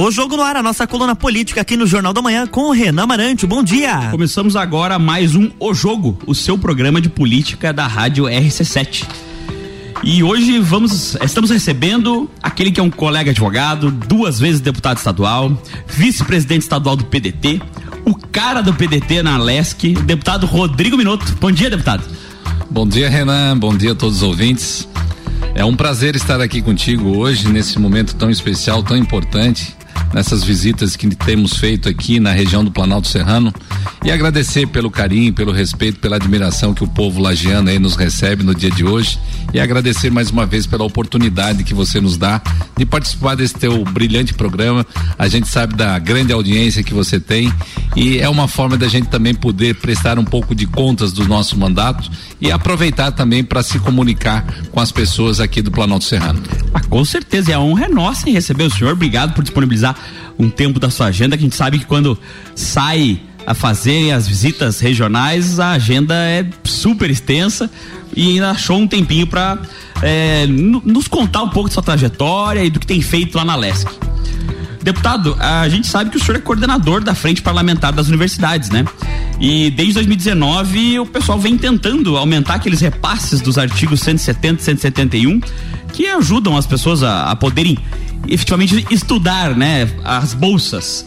O Jogo no Ar, a nossa coluna política aqui no Jornal da Manhã com o Renan Marante. Bom dia. Começamos agora mais um O Jogo, o seu programa de política da Rádio RC7. E hoje vamos, estamos recebendo aquele que é um colega advogado, duas vezes deputado estadual, vice-presidente estadual do PDT, o cara do PDT na LESC, deputado Rodrigo Minuto. Bom dia, deputado. Bom dia, Renan. Bom dia a todos os ouvintes. É um prazer estar aqui contigo hoje, nesse momento tão especial, tão importante nessas visitas que temos feito aqui na região do Planalto Serrano e agradecer pelo carinho, pelo respeito, pela admiração que o povo lagiano aí nos recebe no dia de hoje e agradecer mais uma vez pela oportunidade que você nos dá de participar desse teu brilhante programa. A gente sabe da grande audiência que você tem e é uma forma da gente também poder prestar um pouco de contas do nosso mandato e aproveitar também para se comunicar com as pessoas aqui do Planalto Serrano. Ah, com certeza, é a honra é nossa em receber o senhor. Obrigado por disponibilizar um tempo da sua agenda, que a gente sabe que quando sai a fazer as visitas regionais, a agenda é super extensa e ainda achou um tempinho para é, nos contar um pouco de sua trajetória e do que tem feito lá na LESC. Deputado, a gente sabe que o senhor é coordenador da Frente Parlamentar das Universidades, né? E desde 2019 o pessoal vem tentando aumentar aqueles repasses dos artigos 170 e 171 que ajudam as pessoas a, a poderem efetivamente estudar, né, as bolsas.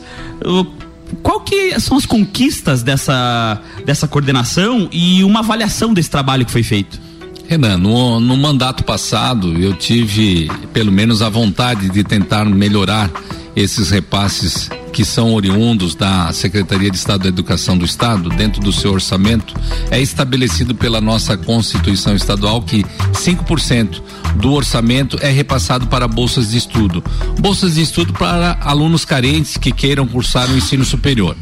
Qual que são as conquistas dessa, dessa coordenação e uma avaliação desse trabalho que foi feito? Renan, no, no mandato passado eu tive pelo menos a vontade de tentar melhorar esses repasses que são oriundos da Secretaria de Estado da Educação do Estado, dentro do seu orçamento, é estabelecido pela nossa Constituição Estadual que 5% do orçamento é repassado para bolsas de estudo. Bolsas de estudo para alunos carentes que queiram cursar o ensino superior.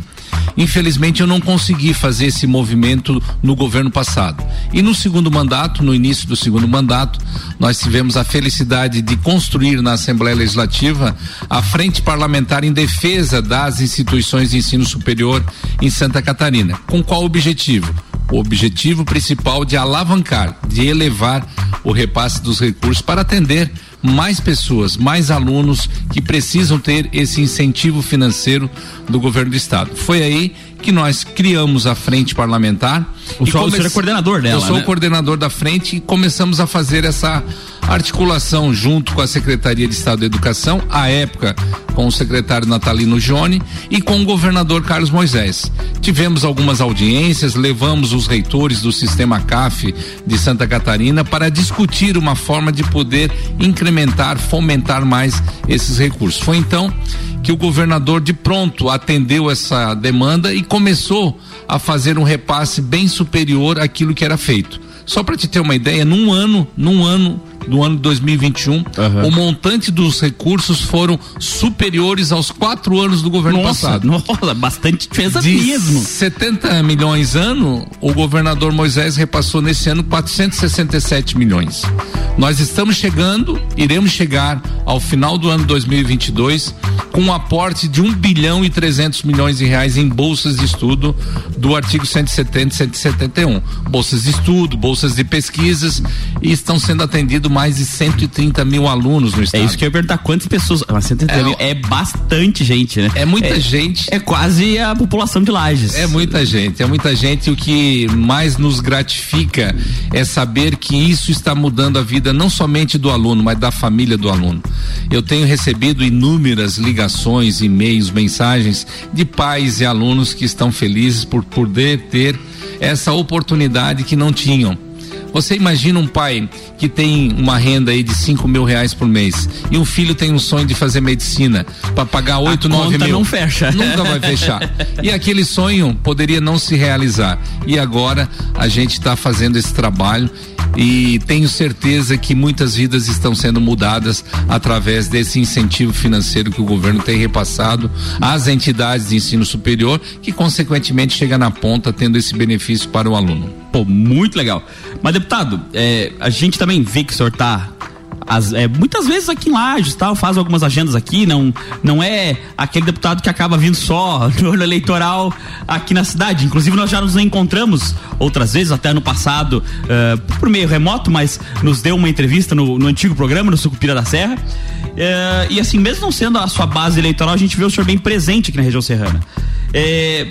Infelizmente eu não consegui fazer esse movimento no governo passado. E no segundo mandato, no início do segundo mandato, nós tivemos a felicidade de construir na Assembleia Legislativa a frente parlamentar em defesa das instituições de ensino superior em Santa Catarina. Com qual objetivo? o objetivo principal de alavancar, de elevar o repasse dos recursos para atender mais pessoas, mais alunos que precisam ter esse incentivo financeiro do governo do estado. Foi aí que nós criamos a frente parlamentar. O senhor, come... o senhor é coordenador dela, Eu sou né? o coordenador da frente e começamos a fazer essa articulação junto com a Secretaria de Estado da Educação, à época com o secretário Natalino Jone e com o governador Carlos Moisés. Tivemos algumas audiências, levamos os reitores do sistema CAF de Santa Catarina para discutir uma forma de poder incrementar, fomentar mais esses recursos. Foi então que o governador de pronto atendeu essa demanda e começou a fazer um repasse bem superior àquilo que era feito. Só para te ter uma ideia, num ano, num ano do ano de 2021, uhum. o montante dos recursos foram superiores aos quatro anos do governo nossa, passado. Nossa, bastante diferença de mesmo. 70 milhões ano, o governador Moisés repassou nesse ano 467 milhões. Nós estamos chegando, iremos chegar ao final do ano 2022 com um aporte de 1 bilhão e 300 milhões de reais em bolsas de estudo do artigo 170 e 171. Bolsas de estudo, bolsas de pesquisas e estão sendo atendidos mais de 130 mil alunos no estado. É isso que eu ia perguntar, quantas pessoas? Ah, 130 é, mil é bastante gente, né? É muita é, gente. É quase a população de Lages. É muita gente, é muita gente. O que mais nos gratifica é saber que isso está mudando a vida não somente do aluno, mas da família do aluno. Eu tenho recebido inúmeras ligações, e-mails, mensagens de pais e alunos que estão felizes por poder ter essa oportunidade que não tinham você imagina um pai que tem uma renda aí de 5 mil reais por mês e um filho tem um sonho de fazer medicina para pagar 8, 9 mil. não fecha. Nunca vai fechar. E aquele sonho poderia não se realizar. E agora a gente está fazendo esse trabalho e tenho certeza que muitas vidas estão sendo mudadas através desse incentivo financeiro que o governo tem repassado às entidades de ensino superior, que consequentemente chega na ponta tendo esse benefício para o aluno. Pô, muito legal. Mas deputado, é, a gente também vê que o senhor está as, é, muitas vezes aqui em Lages, tal, faz algumas agendas aqui, não, não é aquele deputado que acaba vindo só no ano eleitoral aqui na cidade. Inclusive nós já nos encontramos outras vezes, até no passado, uh, por meio remoto, mas nos deu uma entrevista no, no antigo programa, no Sucupira da Serra. Uh, e assim, mesmo não sendo a sua base eleitoral, a gente vê o senhor bem presente aqui na região serrana. É,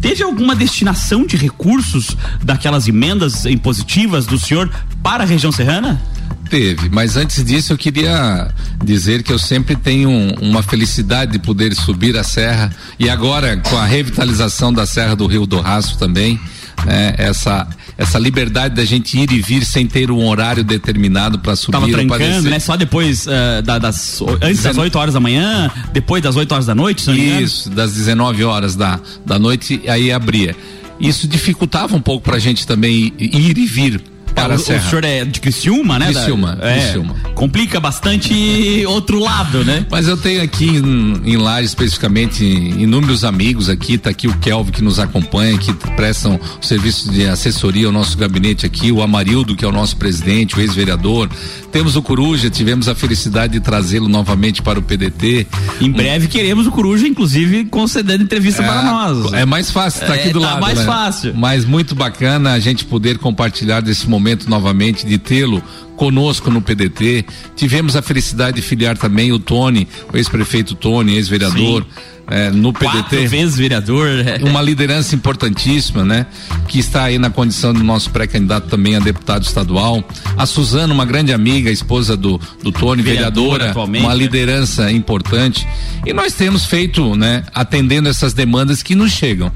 teve alguma destinação de recursos daquelas emendas impositivas do senhor para a região serrana? Teve, mas antes disso eu queria dizer que eu sempre tenho uma felicidade de poder subir a serra e agora com a revitalização da Serra do Rio do Rastro também, né, essa essa liberdade da gente ir e vir sem ter um horário determinado para subir. Tava trancando, né? Só depois uh, da, das antes das 8 horas da manhã, depois das 8 horas da noite, Isso, das 19 horas da, da noite aí abria. Isso dificultava um pouco para a gente também ir e vir para é, o, o senhor é de Criciúma, né? Criciúma, da, é, Criciúma. Complica bastante outro lado, né? Mas eu tenho aqui em, em Laje especificamente inúmeros amigos aqui, tá aqui o Kelvin que nos acompanha, que prestam o serviço de assessoria ao nosso gabinete aqui, o Amarildo que é o nosso presidente, o ex-vereador. Temos o Coruja, tivemos a felicidade de trazê-lo novamente para o PDT. Em breve um... queremos o Coruja, inclusive, concedendo entrevista é, para nós. É mais fácil, tá aqui do tá lado. mais né? fácil. Mas muito bacana a gente poder compartilhar desse momento momento novamente de tê-lo conosco no PDT. Tivemos a felicidade de filiar também o Tony, o ex-prefeito Tony, ex-vereador. É, no PDT. Quatro vezes vereador. É. Uma liderança importantíssima, né? Que está aí na condição do nosso pré-candidato também a deputado estadual. A Suzana, uma grande amiga, esposa do, do Tony, vereadora, vereadora uma liderança importante. E nós temos feito, né? Atendendo essas demandas que nos chegam.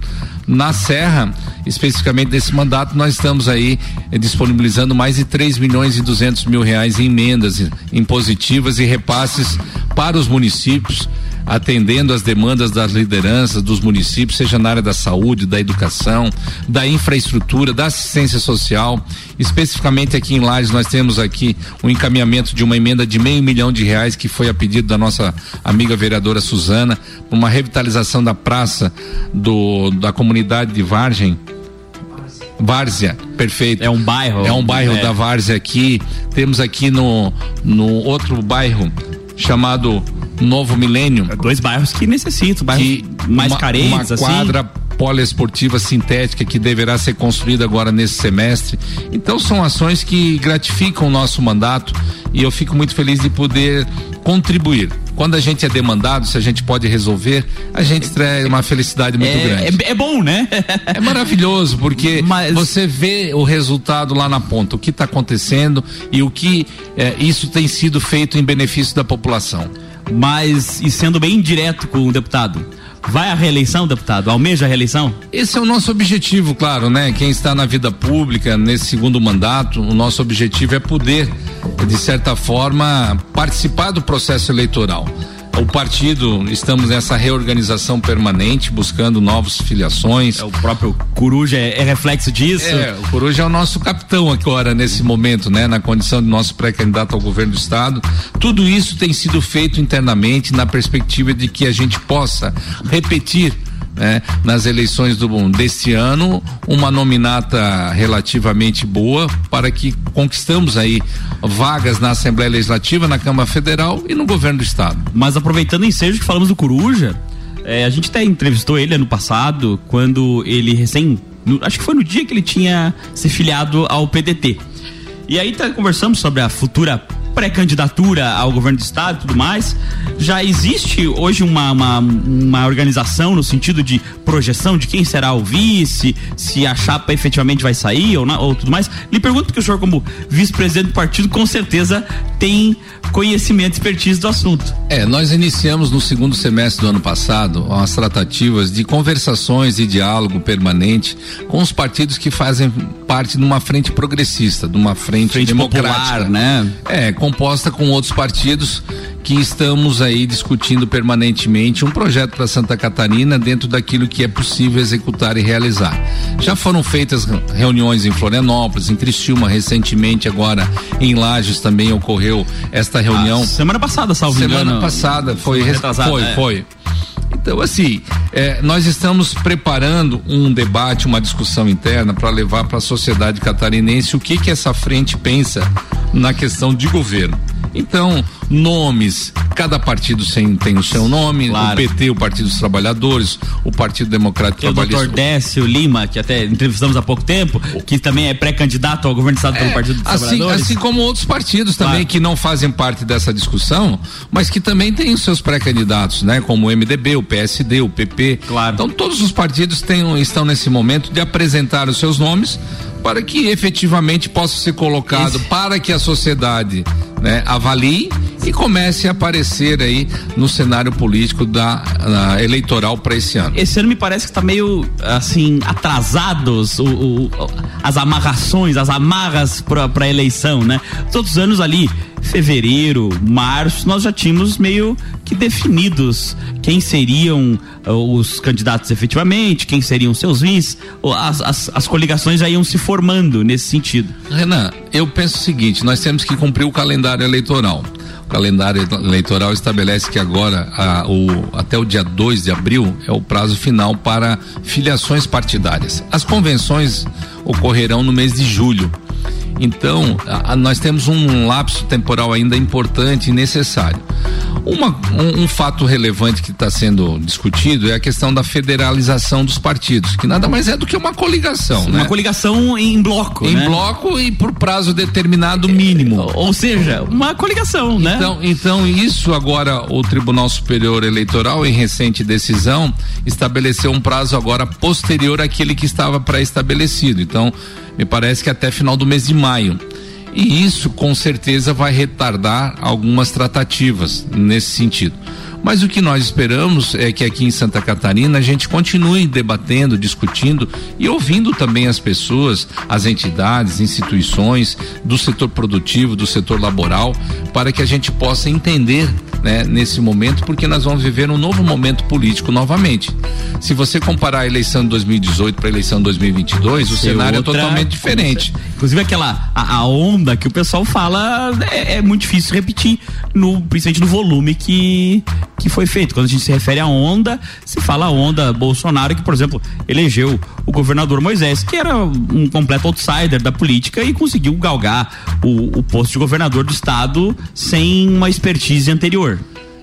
Na Serra, especificamente nesse mandato, nós estamos aí eh, disponibilizando mais de 3 milhões e 200 mil reais em emendas impositivas e repasses para os municípios atendendo às demandas das lideranças dos municípios, seja na área da saúde, da educação, da infraestrutura, da assistência social. Especificamente aqui em Lages nós temos aqui o um encaminhamento de uma emenda de meio milhão de reais que foi a pedido da nossa amiga vereadora Suzana, uma revitalização da praça do da comunidade de Vargem, Várzea, perfeito. É um bairro. É um bairro é. da Várzea aqui. Temos aqui no, no outro bairro chamado Novo Milênio. É dois bairros que necessitam, bairros que mais uma, carentes, uma assim. quadra poliesportiva sintética que deverá ser construída agora nesse semestre. Então são ações que gratificam o nosso mandato e eu fico muito feliz de poder contribuir. Quando a gente é demandado, se a gente pode resolver, a gente traz uma felicidade muito é, grande. É, é, bom, né? é maravilhoso, porque Mas... você vê o resultado lá na ponta, o que está acontecendo e o que é, isso tem sido feito em benefício da população. Mas, e sendo bem direto com o deputado, Vai à reeleição, deputado? Almeja a reeleição? Esse é o nosso objetivo, claro, né? Quem está na vida pública nesse segundo mandato, o nosso objetivo é poder, de certa forma, participar do processo eleitoral o partido, estamos nessa reorganização permanente, buscando novas filiações. É, o próprio Coruja é, é, reflexo disso? É, o Coruja é o nosso capitão agora, nesse momento, né? Na condição de nosso pré-candidato ao governo do estado. Tudo isso tem sido feito internamente na perspectiva de que a gente possa repetir né, nas eleições do deste ano uma nominata relativamente boa para que conquistamos aí vagas na Assembleia Legislativa, na Câmara Federal e no governo do estado. Mas aproveitando o ensejo que falamos do Coruja, é, a gente até entrevistou ele ano passado quando ele recém, no, acho que foi no dia que ele tinha se filiado ao PDT. E aí tá, conversamos sobre a futura pré-candidatura ao governo do estado e tudo mais. Já existe hoje uma, uma, uma, organização no sentido de projeção de quem será o vice, se a chapa efetivamente vai sair ou, não, ou tudo mais. Lhe pergunto porque o senhor, como vice-presidente do partido, com certeza tem conhecimento e expertise do assunto. É, nós iniciamos no segundo semestre do ano passado as tratativas de conversações e diálogo permanente com os partidos que fazem parte de uma frente progressista, de uma frente, frente democrática, popular, né? É, composta com outros partidos que estamos aí discutindo permanentemente um projeto para Santa Catarina dentro daquilo que é possível executar e realizar. Já foram feitas reuniões em Florianópolis, em Criciúma, recentemente agora em Lages também ocorreu esta reunião. Ah, semana passada, salvo Semana engano, passada foi foi, é. foi. Então, assim, é, nós estamos preparando um debate, uma discussão interna para levar para a sociedade catarinense o que que essa frente pensa na questão de governo. Então, nomes, cada partido tem, tem o seu nome, claro. o PT, o Partido dos Trabalhadores, o Partido Democrático tem Trabalhista. O doutor Décio Lima, que até entrevistamos há pouco tempo, que também é pré-candidato ao governo do Estado é, pelo Partido dos assim, Trabalhadores. Assim como outros partidos também claro. que não fazem parte dessa discussão, mas que também têm os seus pré-candidatos, né? Como o MDB, o PSD, o PP. Claro. Então todos os partidos têm, estão nesse momento de apresentar os seus nomes para que efetivamente possa ser colocado Esse... para que a sociedade né, avalie e comece a aparecer aí no cenário político da eleitoral para esse ano. Esse ano me parece que está meio assim atrasados o, o, as amarrações, as amarras para a eleição, né? Todos os anos ali fevereiro, março, nós já tínhamos meio que definidos quem seriam uh, os candidatos efetivamente, quem seriam seus vice, as, as, as, coligações já iam se formando nesse sentido. Renan, eu penso o seguinte: nós temos que cumprir o calendário eleitoral. O calendário eleitoral estabelece que agora, a, o, até o dia 2 de abril, é o prazo final para filiações partidárias. As convenções ocorrerão no mês de julho. Então, a, a, nós temos um lapso temporal ainda importante e necessário. Uma, um, um, fato relevante que está sendo discutido é a questão da federalização dos partidos, que nada mais é do que uma coligação. Sim, né? Uma coligação em bloco. Em né? bloco e por prazo determinado mínimo. É, ou seja, uma coligação, né? Então, então isso agora o Tribunal Superior Eleitoral, em recente decisão, estabeleceu um prazo agora posterior àquele que estava pré-estabelecido. Então, me parece que até final do mês de maio. E isso com certeza vai retardar algumas tratativas nesse sentido. Mas o que nós esperamos é que aqui em Santa Catarina a gente continue debatendo, discutindo e ouvindo também as pessoas, as entidades, instituições do setor produtivo, do setor laboral, para que a gente possa entender né, nesse momento, porque nós vamos viver um novo momento político novamente. Se você comparar a eleição de 2018 para a eleição de 2022, o cenário é outra, é totalmente diferente. Inclusive aquela a, a, onda que o pessoal fala é, é muito difícil repetir, no, principalmente no volume que que foi feito. Quando a gente se refere à onda, se fala a onda Bolsonaro, que, por exemplo, elegeu o governador Moisés, que era um completo outsider da política e conseguiu galgar o, o posto de governador do estado sem uma expertise anterior.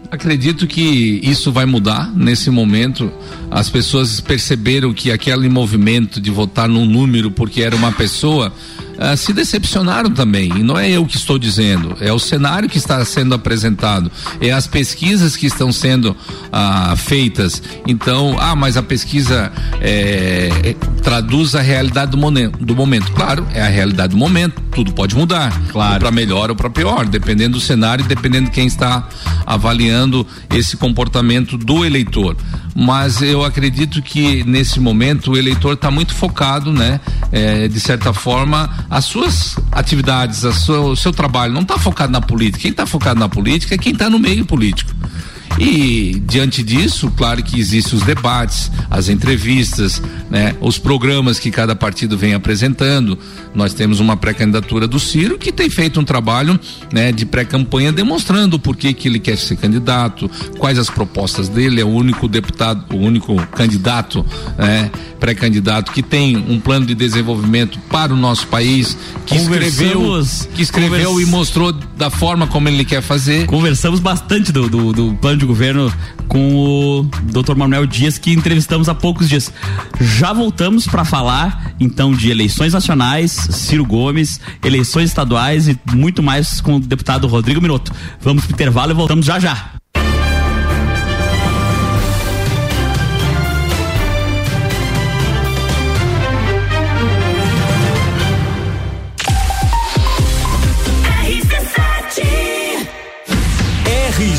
Acredito que isso vai mudar nesse momento. As pessoas perceberam que aquele movimento de votar num número porque era uma pessoa ah, se decepcionaram também. E não é eu que estou dizendo, é o cenário que está sendo apresentado, é as pesquisas que estão sendo ah, feitas. Então, ah, mas a pesquisa é, é, traduz a realidade do, momento, do momento. Claro, é a realidade do momento, tudo pode mudar. Claro. Para melhor ou para pior, dependendo do cenário e dependendo de quem está avaliando esse comportamento do eleitor. Mas eu acredito que nesse momento o eleitor está muito focado, né? É, de certa forma, as suas atividades, sua, o seu trabalho não está focado na política. Quem está focado na política é quem está no meio político. E diante disso, claro que existem os debates, as entrevistas, né, os programas que cada partido vem apresentando. Nós temos uma pré-candidatura do Ciro que tem feito um trabalho né, de pré-campanha demonstrando por que, que ele quer ser candidato, quais as propostas dele, é o único deputado, o único candidato, né, pré-candidato que tem um plano de desenvolvimento para o nosso país, que escreveu, que escreveu convers... e mostrou da forma como ele quer fazer. Conversamos bastante do, do, do plano de governo com o Dr. Manuel Dias, que entrevistamos há poucos dias. Já voltamos para falar então de eleições nacionais, Ciro Gomes, eleições estaduais e muito mais com o deputado Rodrigo Minuto. Vamos pro intervalo e voltamos já já.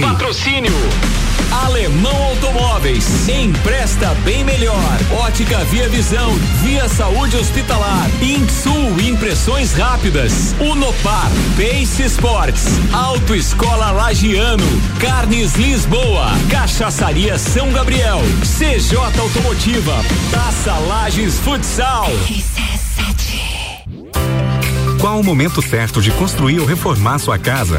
Patrocínio. Alemão Automóveis. Empresta bem melhor. Ótica Via Visão. Via Saúde Hospitalar. Insul Impressões Rápidas. Unopar. Pace Sports. Autoescola Lagiano. Carnes Lisboa. Cachaçaria São Gabriel. CJ Automotiva. Taça Lages Futsal. Qual o momento certo de construir ou reformar sua casa?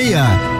meia.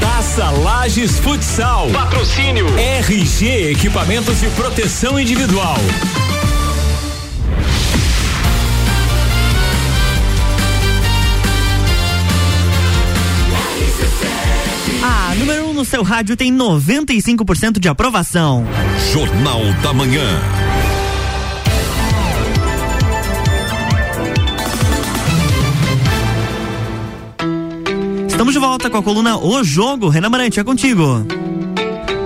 Taça Lages Futsal. Patrocínio. RG Equipamentos de Proteção Individual. A número 1 um no seu rádio tem 95% de aprovação. Jornal da Manhã. Estamos de volta com a coluna O Jogo. Renan Marante, é contigo.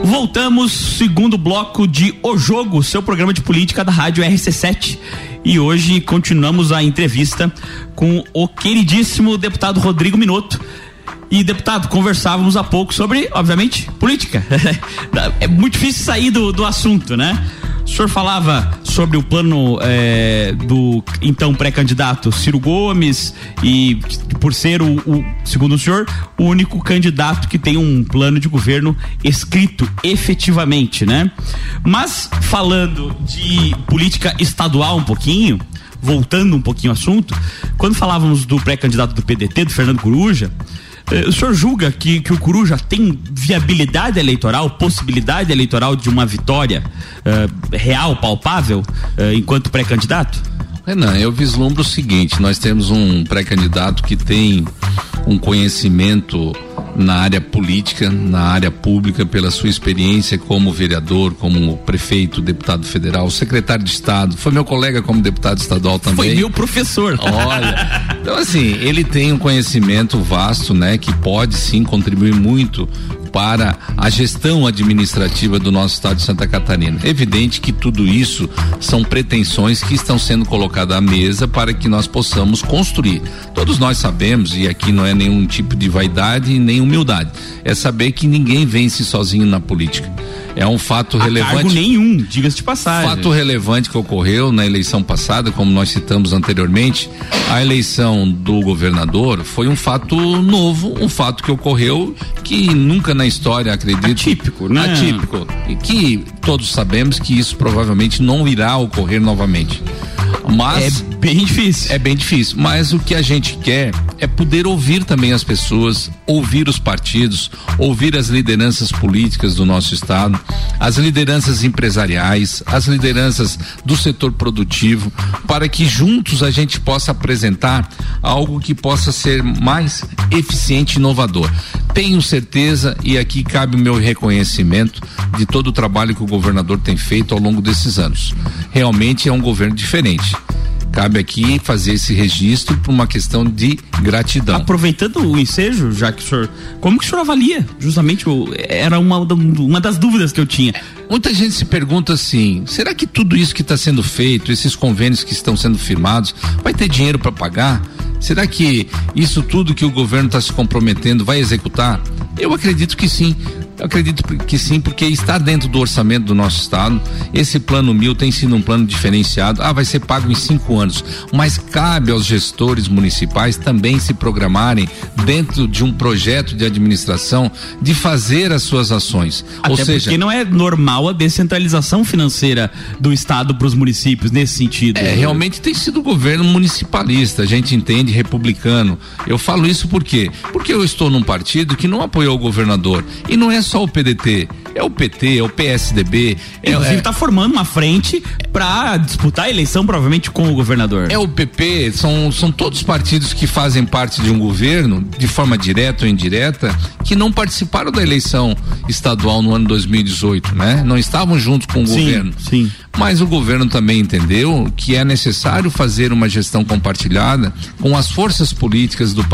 Voltamos, segundo bloco de O Jogo, seu programa de política da Rádio RC7. E hoje continuamos a entrevista com o queridíssimo deputado Rodrigo Minotto. E, deputado, conversávamos há pouco sobre, obviamente, política. é muito difícil sair do, do assunto, né? O senhor falava sobre o plano é, do então pré-candidato Ciro Gomes e por ser o, o, segundo o senhor, o único candidato que tem um plano de governo escrito efetivamente, né? Mas falando de política estadual um pouquinho, voltando um pouquinho ao assunto, quando falávamos do pré-candidato do PDT, do Fernando Coruja, o senhor julga que, que o Coruja tem viabilidade eleitoral, possibilidade eleitoral de uma vitória uh, real, palpável, uh, enquanto pré-candidato? Renan, eu vislumbro o seguinte: nós temos um pré-candidato que tem um conhecimento na área política, na área pública, pela sua experiência como vereador, como prefeito, deputado federal, secretário de Estado, foi meu colega como deputado estadual também. Foi meu professor. Olha, então assim, ele tem um conhecimento vasto, né, que pode sim contribuir muito para a gestão administrativa do nosso estado de Santa Catarina. É evidente que tudo isso são pretensões que estão sendo colocadas à mesa para que nós possamos construir. Todos nós sabemos, e aqui não é nenhum tipo de vaidade nem humildade, é saber que ninguém vence sozinho na política. É um fato A relevante. Cargo nenhum, diga-se de passagem. Fato relevante que ocorreu na eleição passada, como nós citamos anteriormente, a eleição do governador foi um fato novo, um fato que ocorreu que nunca na história, acredito. Atípico, né? Atípico. E que todos sabemos que isso provavelmente não irá ocorrer novamente. Mas É bem difícil. é bem difícil, mas o que a gente quer é poder ouvir também as pessoas, ouvir os partidos, ouvir as lideranças políticas do nosso estado, as lideranças empresariais, as lideranças do setor produtivo, para que juntos a gente possa apresentar algo que possa ser mais eficiente e inovador. Tenho certeza e aqui cabe o meu reconhecimento de todo o trabalho que o governador tem feito ao longo desses anos. Realmente é um governo diferente. Cabe aqui fazer esse registro por uma questão de gratidão. Aproveitando o ensejo, já que o senhor. Como que o senhor avalia? Justamente, o- era uma, uma das dúvidas que eu tinha. Muita gente se pergunta assim: será que tudo isso que está sendo feito, esses convênios que estão sendo firmados, vai ter dinheiro para pagar? Será que isso tudo que o governo está se comprometendo vai executar? Eu acredito que sim. Eu acredito que sim, porque está dentro do orçamento do nosso estado. Esse plano mil tem sido um plano diferenciado. Ah, vai ser pago em cinco anos. Mas cabe aos gestores municipais também se programarem dentro de um projeto de administração de fazer as suas ações. Até Ou seja, porque não é normal a descentralização financeira do Estado para os municípios nesse sentido. É, realmente tem sido governo municipalista, a gente entende, republicano. Eu falo isso por quê? Porque eu estou num partido que não apoiou o governador. E não é só o PDT, é o PT, é o PSDB. É, Inclusive, é, está formando uma frente para disputar a eleição, provavelmente, com o governador. é o PP, são, são todos partidos que fazem parte de um governo, de forma direta ou indireta, que não participaram da eleição estadual no ano 2018, né? Não estavam juntos com o Sim, governo. sim. Mas o governo também entendeu que é necessário fazer uma gestão compartilhada com as forças políticas do,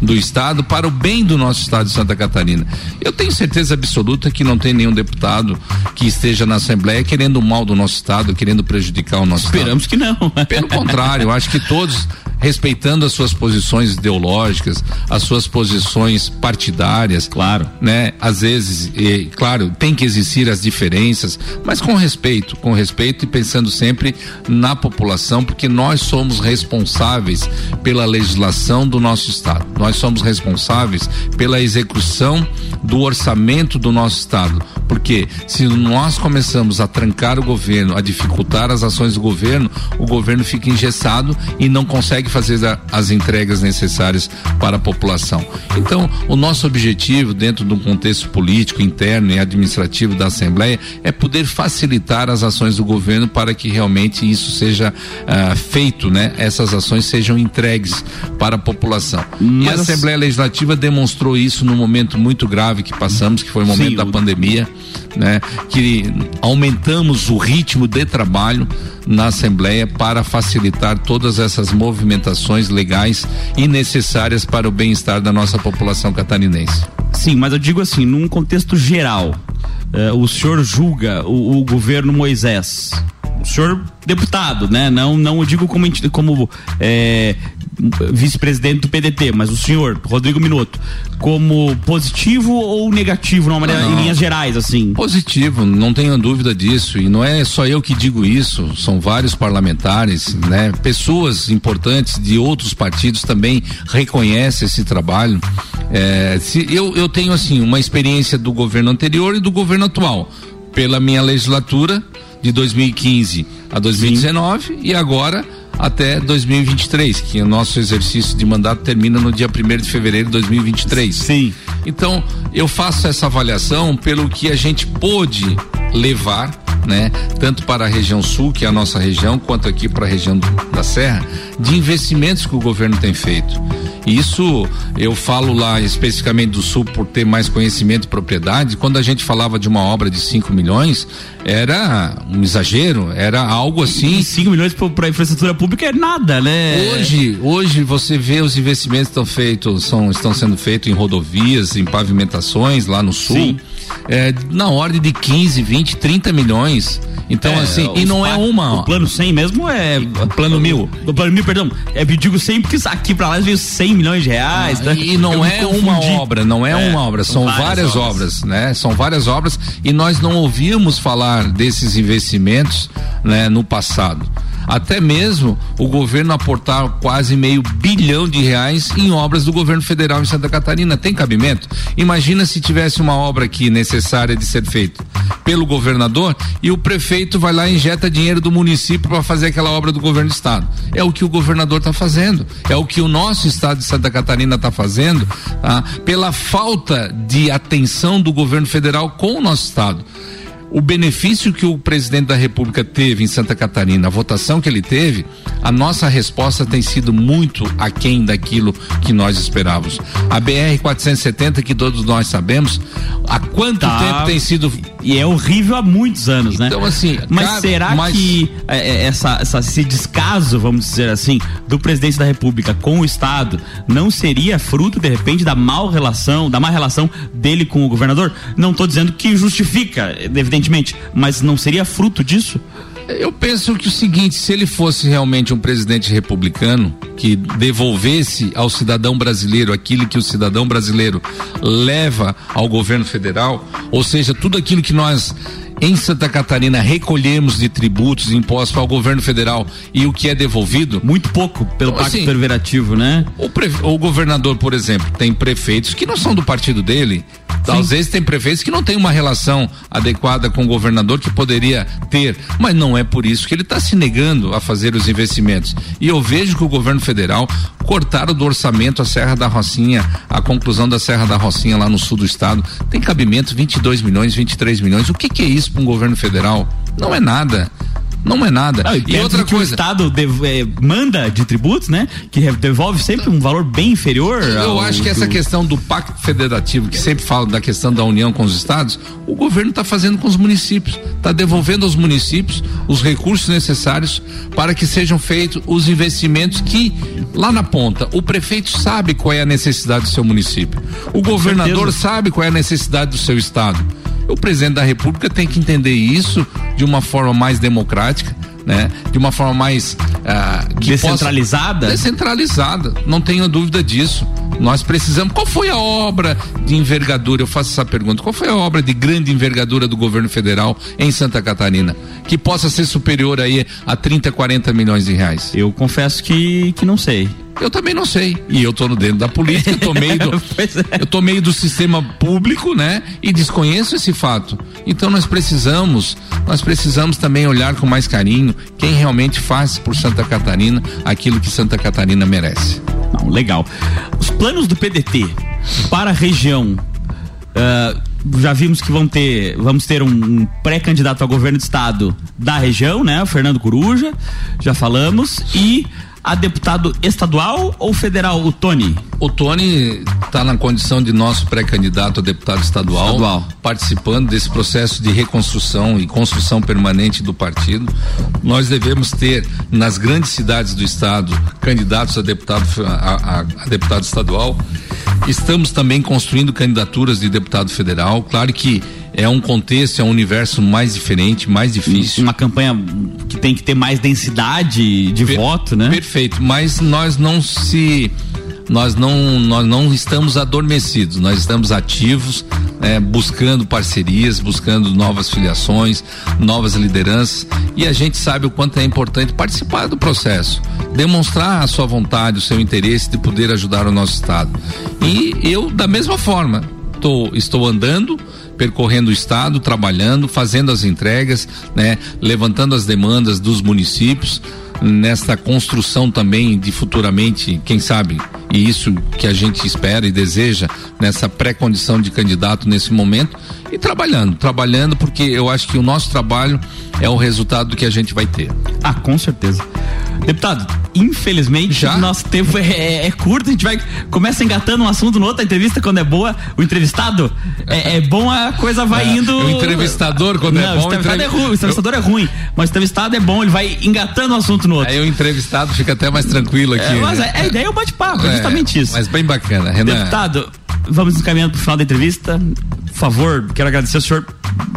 do Estado para o bem do nosso Estado de Santa Catarina. Eu tenho certeza absoluta que não tem nenhum deputado que esteja na Assembleia querendo o mal do nosso Estado, querendo prejudicar o nosso Esperamos que não. Estado. Pelo contrário, eu acho que todos respeitando as suas posições ideológicas, as suas posições partidárias, Claro. né? Às vezes, e, claro, tem que existir as diferenças, mas com respeito, com respeito e pensando sempre na população, porque nós somos responsáveis pela legislação do nosso estado. Nós somos responsáveis pela execução do orçamento do nosso estado. Porque se nós começamos a trancar o governo, a dificultar as ações do governo, o governo fica engessado e não consegue fazer a- as entregas necessárias para a população. Então, o nosso objetivo, dentro de um contexto político, interno e administrativo da Assembleia, é poder facilitar as ações do governo para que realmente isso seja ah, feito, né? Essas ações sejam entregues para a população. E a Mas- Assembleia Legislativa demonstrou isso num momento muito grave que passamos, que foi o momento Sim, da o- pandemia, né? Que aumentamos o ritmo de trabalho na Assembleia para facilitar todas essas movimentações legais e necessárias para o bem-estar da nossa população catarinense. Sim, mas eu digo assim, num contexto geral, eh, o senhor julga o, o governo Moisés. O senhor deputado, né? Não, não eu digo como, como eh, vice-presidente do PDT, mas o senhor, Rodrigo Minuto, como positivo ou negativo, numa maneira, Não. em linhas gerais, assim? Positivo, não tenho dúvida disso. E não é só eu que digo isso, são vários parlamentares, né? Pessoas importantes de outros partidos também reconhecem esse trabalho. É, se, eu, eu tenho, assim, uma experiência do governo anterior e do governo atual. Pela minha legislatura de 2015 a 2019 e agora até 2023, que o nosso exercício de mandato termina no dia 1 de fevereiro de 2023. Sim. Então, eu faço essa avaliação pelo que a gente pôde levar né? Tanto para a região sul, que é a nossa região, quanto aqui para a região da Serra, de investimentos que o governo tem feito. Isso eu falo lá especificamente do sul por ter mais conhecimento e propriedade. Quando a gente falava de uma obra de 5 milhões, era um exagero, era algo assim. 5 milhões para infraestrutura pública é nada, né? Hoje, hoje você vê os investimentos estão feitos, são, estão sendo feitos em rodovias, em pavimentações lá no sul, é, na ordem de 15, 20, 30 milhões. Então, É, assim, e não é uma. O plano 100 mesmo é. Plano mil. O plano mil, perdão. É, eu digo 100 porque aqui pra lá veio 100 milhões de reais. tá? E não Eu é uma obra, não é, uma obra, são, várias, obras. né? São várias obras e nós não ouvíamos falar desses investimentos, né, no passado. Até mesmo o governo aportar quase meio bilhão de reais em obras do governo federal em Santa Catarina. Tem cabimento? Imagina se tivesse uma obra aqui necessária de ser feita pelo governador e o prefeito vai lá e injeta dinheiro do município para fazer aquela obra do governo do estado. É o que o governador está fazendo, é o que o nosso estado de Santa Catarina está fazendo, tá? pela falta de atenção do governo federal com o nosso estado o benefício que o presidente da República teve em Santa Catarina, a votação que ele teve, a nossa resposta tem sido muito aquém daquilo que nós esperávamos. A BR 470, que todos nós sabemos, há quanto Tá. tempo tem sido E é horrível há muitos anos, né? Então, assim, mas cara, será mas- que é, é, essa, essa- esse descaso, vamos dizer assim, do presidente da República com o Estado não seria fruto, de repente, da mal relação, da má relação dele com o governador? Não estou dizendo que justifica, evidentemente, mas não seria fruto disso? Eu penso que o seguinte, se ele fosse realmente um presidente republicano que devolvesse ao cidadão brasileiro aquilo que o cidadão brasileiro leva ao governo federal, ou seja, tudo aquilo que nós em Santa Catarina recolhemos de tributos e impostos ao governo federal e o que é devolvido, muito pouco pelo Então, pacto assim, federativo, né? o, pre- o governador, por exemplo, tem prefeitos que não são do partido dele. Às vezes tem prefeitos que não têm uma relação adequada com o governador que poderia ter, mas não é por isso que ele está se negando a fazer os investimentos. E eu vejo que o governo federal cortaram do orçamento a Serra da Rocinha, a conclusão da Serra da Rocinha lá no sul do estado, tem cabimento 22 milhões, 23 milhões. O que, que é isso para um governo federal? Não é nada. Não é nada. Não, e perto outra do que o coisa. Estado dev- eh, manda de tributos, né? Que devolve sempre um valor bem inferior. Eu ao acho que essa questão do pacto federativo, que sempre fala da questão da união com os estados, o governo está fazendo com os municípios, está devolvendo aos municípios os recursos necessários para que sejam feitos os investimentos que lá na ponta o prefeito sabe qual é a necessidade do seu município, o governador certeza. sabe qual é a necessidade do seu estado. O presidente da República tem que entender isso de uma forma mais democrática, né? De uma forma mais ah, que possa- Descentralizada? descentralizada, não tenho dúvida disso. Nós precisamos. Qual foi a obra de envergadura? Eu faço essa pergunta. Qual foi a obra de grande envergadura do governo federal em Santa Catarina que possa ser superior aí a 30, 40 milhões de reais? Eu confesso que, que não sei. Eu também não sei. E eu tô no dentro da política, eu tô meio do, é. eu tô meio do sistema público, né? E desconheço esse fato. Então nós precisamos, nós precisamos também olhar com mais carinho quem realmente faz por Santa Catarina aquilo que Santa Catarina merece. Não, legal. Os planos do PDT para a região. ah, já vimos que vão ter, vamos ter um, um pré-candidato a governo de estado da região, né? O Fernando Coruja, já falamos. E a deputado estadual ou federal, o Tony? O Tony está na condição de nosso pré-candidato a deputado estadual, Estadual. participando desse processo de reconstrução e construção permanente do partido. Nós devemos ter nas grandes cidades do estado candidatos a deputado a, a- a deputado estadual. Estamos também construindo candidaturas de deputado federal. Claro que é um contexto, é um universo mais diferente, mais difícil. Uma campanha que tem que ter mais densidade de Per- voto, né? Perfeito, mas nós não se nós não nós não estamos adormecidos, nós estamos ativos, né, buscando parcerias, buscando novas filiações, novas lideranças e a gente sabe o quanto é importante participar do processo, demonstrar a sua vontade, o seu interesse de poder ajudar o nosso estado. E eu da mesma forma tô, estou andando percorrendo o estado, trabalhando, fazendo as entregas, né, levantando as demandas dos municípios, nesta construção também de futuramente, quem sabe, e isso que a gente espera e deseja nessa pré-condição de candidato nesse momento e trabalhando, trabalhando porque eu acho que o nosso trabalho é o resultado que a gente vai ter. Ah, com certeza. Deputado, infelizmente Já? nosso tempo é, é, é, curto, a gente vai começa engatando um assunto no outro, a entrevista quando é boa, o entrevistado é, é bom, a coisa vai é, indo. O entrevistador quando é Não, é bom. O entrevistado entrev... é ruim, o entrevistador eu... é ruim, mas o entrevistado é bom, ele vai engatando um assunto no outro. Aí o entrevistado fica até mais tranquilo aqui. mas né? a ideia é o bate-papo, é justamente isso. Mas bem bacana, Renan. Deputado, vamos encaminhando para o final da entrevista. Por favor, quero agradecer ao senhor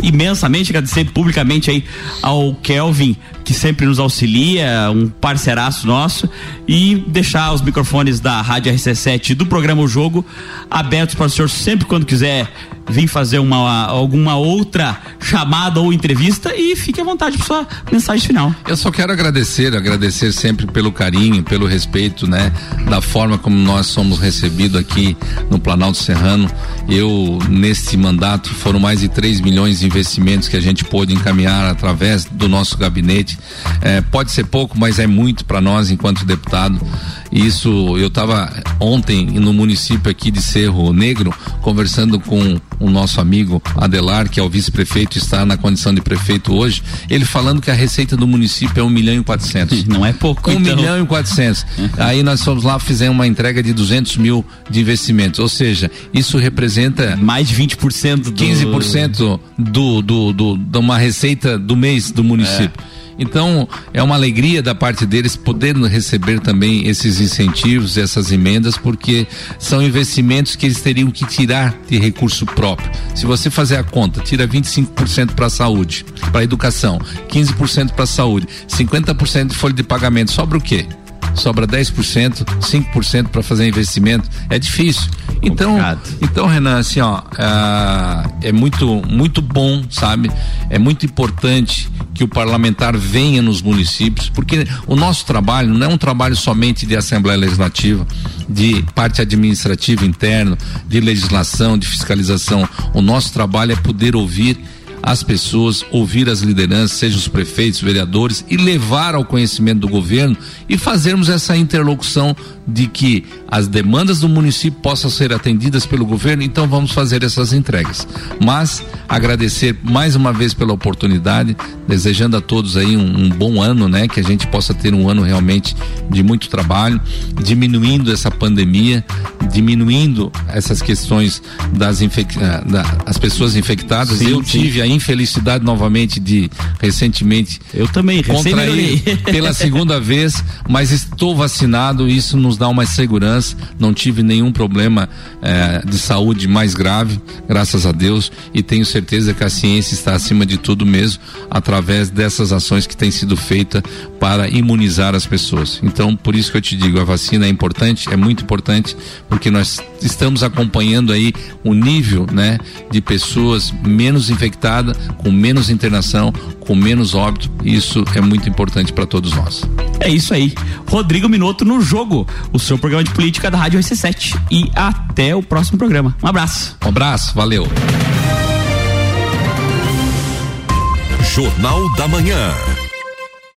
imensamente, agradecer publicamente aí ao Kelvin, que sempre nos auxilia, um parceiraço nosso, e deixar os microfones da Rádio RC7 e do programa O Jogo abertos para o senhor sempre quando quiser vir fazer uma, alguma outra chamada ou entrevista e fique à vontade para sua mensagem final. Eu só quero agradecer, agradecer sempre pelo carinho, pelo respeito, né, da forma como nós somos recebidos aqui no Planalto Serrano. Eu neste mandato foram mais de 3 milhões de investimentos que a gente pôde encaminhar através do nosso gabinete. É, pode ser pouco, mas é muito para nós enquanto deputado. Isso eu estava ontem no município aqui de Cerro Negro conversando com o nosso amigo Adelar, que é o vice-prefeito, está na condição de prefeito hoje, ele falando que a receita do município é um milhão e quatrocentos. Não é pouco. Um então... milhão e quatrocentos. Aí nós fomos lá, fizemos uma entrega de duzentos mil de investimentos, ou seja, isso representa mais de 20% do 15% do, do, do, de uma receita do mês do município. É. Então, é uma alegria da parte deles poderem receber também esses incentivos, essas emendas, porque são investimentos que eles teriam que tirar de recurso próprio. Se você fazer a conta, tira 25% para a saúde, para a educação, 15% para a saúde, 50% de folha de pagamento, sobra o quê? Sobra 10%, 5% para fazer investimento, é difícil. Então, então Renan, assim, ó, é, é muito, muito bom, sabe? É muito importante que o parlamentar venha nos municípios, porque o nosso trabalho não é um trabalho somente de Assembleia Legislativa, de parte administrativa interna, de legislação, de fiscalização. O nosso trabalho é poder ouvir as pessoas, ouvir as lideranças, sejam os prefeitos, vereadores, e levar ao conhecimento do governo e fazermos essa interlocução de que as demandas do município possam ser atendidas pelo governo, então vamos fazer essas entregas. Mas agradecer mais uma vez pela oportunidade, desejando a todos aí um, um bom ano, né? Que a gente possa ter um ano realmente de muito trabalho, diminuindo essa pandemia, diminuindo essas questões das infec... Ah, da, as pessoas infectadas. Sim, Eu sim. tive a infelicidade novamente de recentemente eu também contrair pela segunda vez, mas estou vacinado. Isso nos dá uma segurança. Não tive nenhum problema eh, de saúde mais grave, graças a Deus, e tenho certeza que a ciência está acima de tudo mesmo através dessas ações que têm sido feitas para imunizar as pessoas. Então, por isso que eu te digo, a vacina é importante, é muito importante, porque nós estamos acompanhando aí o nível, né, de pessoas menos infectadas, com menos internação, com menos óbito. Isso é muito importante para todos nós. É isso aí. Rodrigo Minuto no jogo, o seu programa de política da Rádio RC7 e até o próximo programa. Um abraço. Um abraço, valeu. Jornal da Manhã.